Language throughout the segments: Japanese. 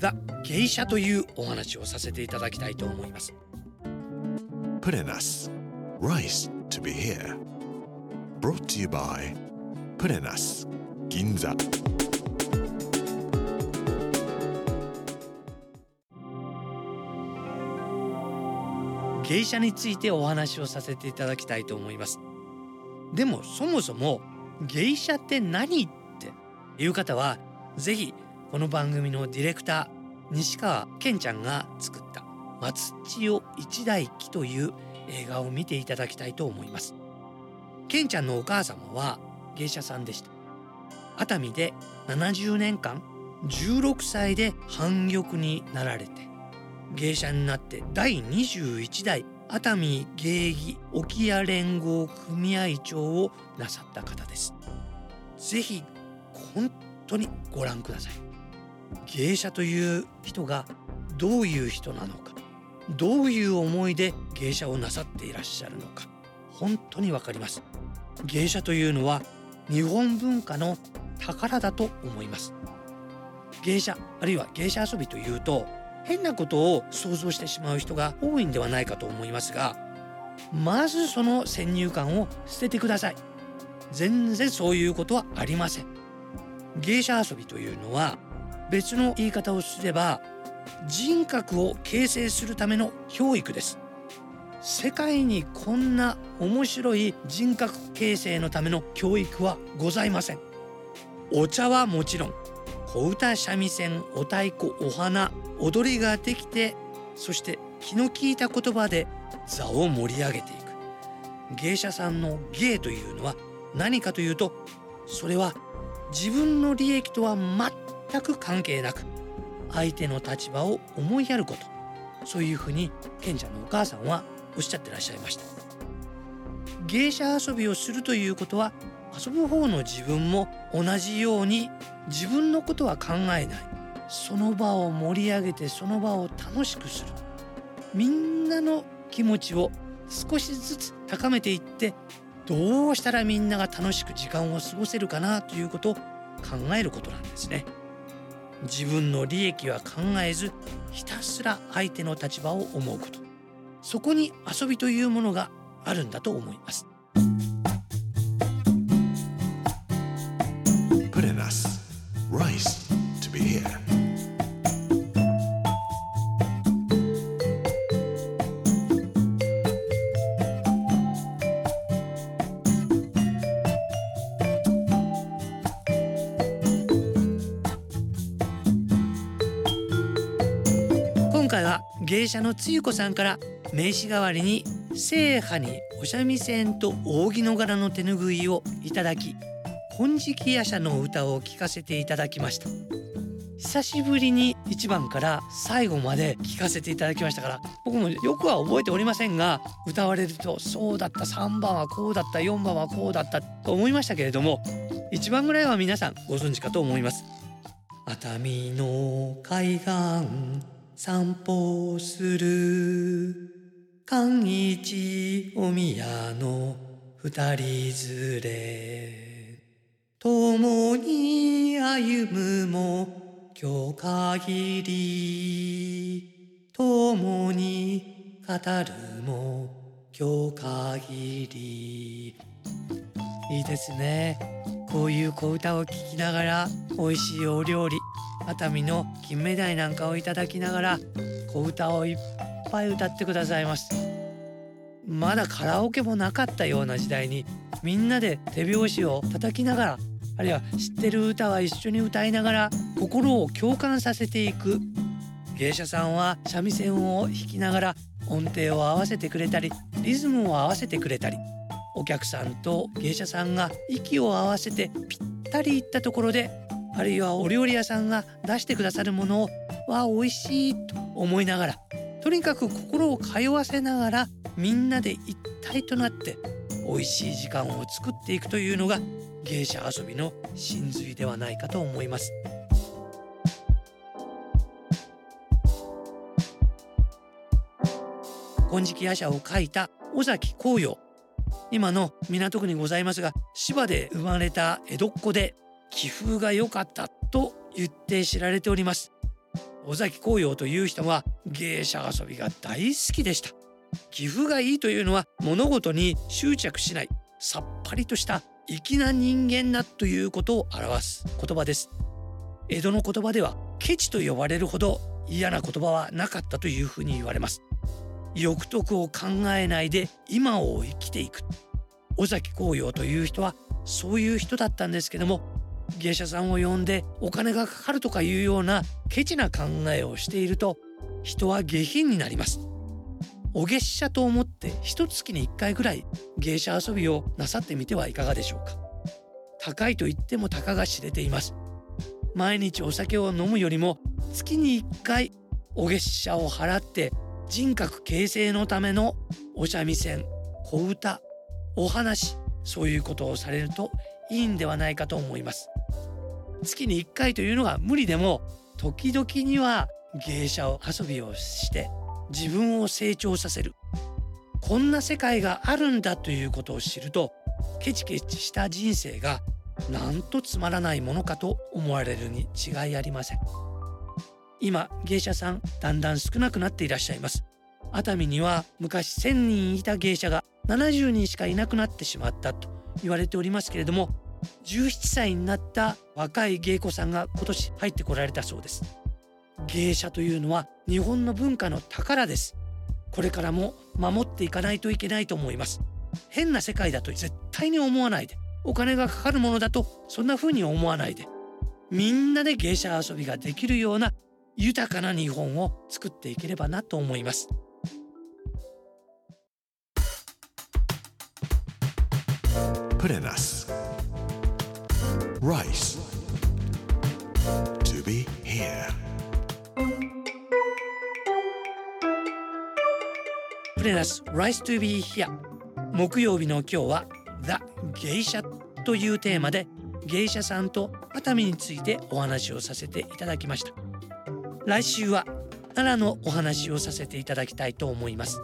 The 芸者というお話をさせていただきたいと思います。プレナス Rice to be here. Brought to you by プレナス銀座芸者についてお話をさせていただきたいと思います。でもそもそも芸者って何っていう方はぜひこの番組のディレクター西川健ちゃんが作った松千代一代記という映画を見ていただきたいと思います。健ちゃんのお母様は芸者さんでした。熱海で70年間16歳で反玉になられて芸者になって第21代熱海芸妓沖屋連合組合長をなさった方です。ぜひ本当にご覧ください。芸者という人がどういう人なのかどういう思いで芸者をなさっていらっしゃるのか本当にわかります。芸者というのは日本文化の宝だと思います。芸者あるいは芸者遊びというと変なことを想像してしまう人が多いんではないかと思いますがまずその先入観を捨ててください。全然そういうことはありません。芸者遊びというのは別の言い方をすれば人格を形成するための教育です。世界にこんな面白い人格形成のための教育はございません。お茶はもちろん小唄三味線お太鼓お花踊りができてそして気の利いた言葉で座を盛り上げていく。芸者さんの芸というのは何かというとそれは自分の利益とは全く関係なく相手の立場を思いやること。そういうふうに賢者のお母さんはおっしゃってらっしゃいました。芸者遊びをするということは遊ぶ方の自分も同じように自分のことは考えない。その場を盛り上げてその場を楽しくする。みんなの気持ちを少しずつ高めていってどうしたらみんなが楽しく時間を過ごせるかなということを考えることなんですね。自分の利益は考えずひたすら相手の立場を思うこと。そこに遊びというものがあるんだと思います。プレナス Rice to be here. 芸者のつゆ子さんから名刺代わりに聖波にお三味線と扇の柄の手ぬぐいをいただき金色夜叉の歌を聴かせていただきました。久しぶりに1番から最後まで聴かせていただきましたから僕もよくは覚えておりませんが歌われるとそうだった3番はこうだった4番はこうだったと思いましたけれども1番ぐらいは皆さんご存知かと思います。熱海の海岸散歩する寛一お宮の二人連れ。共に歩むも今日限り。共に語るも今日限り。いいですね。こういう小歌を聴きながら美味しいお料理熱海の金目鯛なんかをいただきながら小歌をいっぱい歌ってくださいます。まだカラオケもなかったような時代にみんなで手拍子を叩きながらあるいは知ってる歌は一緒に歌いながら心を共感させていく。芸者さんは三味線を弾きながら音程を合わせてくれたりリズムを合わせてくれたりお客さんと芸者さんが息を合わせてぴったりいったところであるいはお料理屋さんが出してくださるものをわあ美味しいと思いながらとにかく心を通わせながらみんなで一体となって美味しい時間を作っていくというのが芸者遊びの真髄ではないかと思います。金色夜叉を書いた尾崎紅葉今の港区にございますが芝で生まれた江戸っ子で気風が良かったと言って知られております。尾崎紅葉という人は芸者遊びが大好きでした。気風がいいというのは物事に執着しないさっぱりとした粋な人間だということを表す言葉です。江戸の言葉ではケチと呼ばれるほど嫌な言葉はなかったというふうに言われます。欲得を考えないで今を生きていく。尾崎紅葉という人はそういう人だったんですけども芸者さんを呼んでお金がかかるとかいうようなケチな考えをしていると人は下品になります。お月謝と思って一月に1回ぐらい芸者遊びをなさってみてはいかがでしょうか。高いと言ってもたかが知れています。毎日お酒を飲むよりも月に1回お月謝を払って人格形成のためのお三味線小唄お話そういうことをされるといいんではないかと思います。月に1回というのが無理でも時々には芸者を遊びをして自分を成長させる。こんな世界があるんだということを知るとケチケチした人生がなんとつまらないものかと思われるに違いありません。今芸者さんだんだん少なくなっていらっしゃいます。熱海には昔1000人いた芸者が70人しかいなくなってしまったと言われておりますけれども17歳になった若い芸妓さんが今年入ってこられたそうです。芸者というのは日本の文化の宝です。これからも守っていかないといけないと思います。変な世界だと絶対に思わないでお金がかかるものだとそんな風に思わないでみんなで芸者遊びができるような豊かな日本を作っていければなと思います Put in us. Rice. To be here. プレナス Rise to be here 木曜日の今日は The 芸者というテーマで芸者さんと熱海についてお話をさせていただきました来週は奈良のお話をさせていただきたいと思います。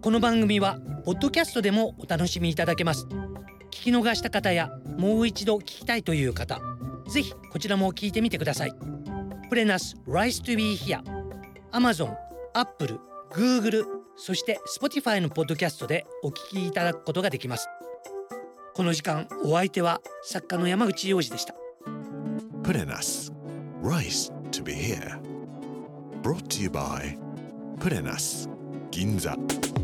この番組はポッドキャストでもお楽しみいただけます。聞き逃した方やもう一度聞きたいという方ぜひこちらも聞いてみてください。プレナス Rise to be here Amazon、Apple、Google そして Spotify のポッドキャストでお聞きいただくことができます。この時間お相手は作家の山口洋二でした。Put in us. Rice to be here. Brought to you by Put in us. Ginza.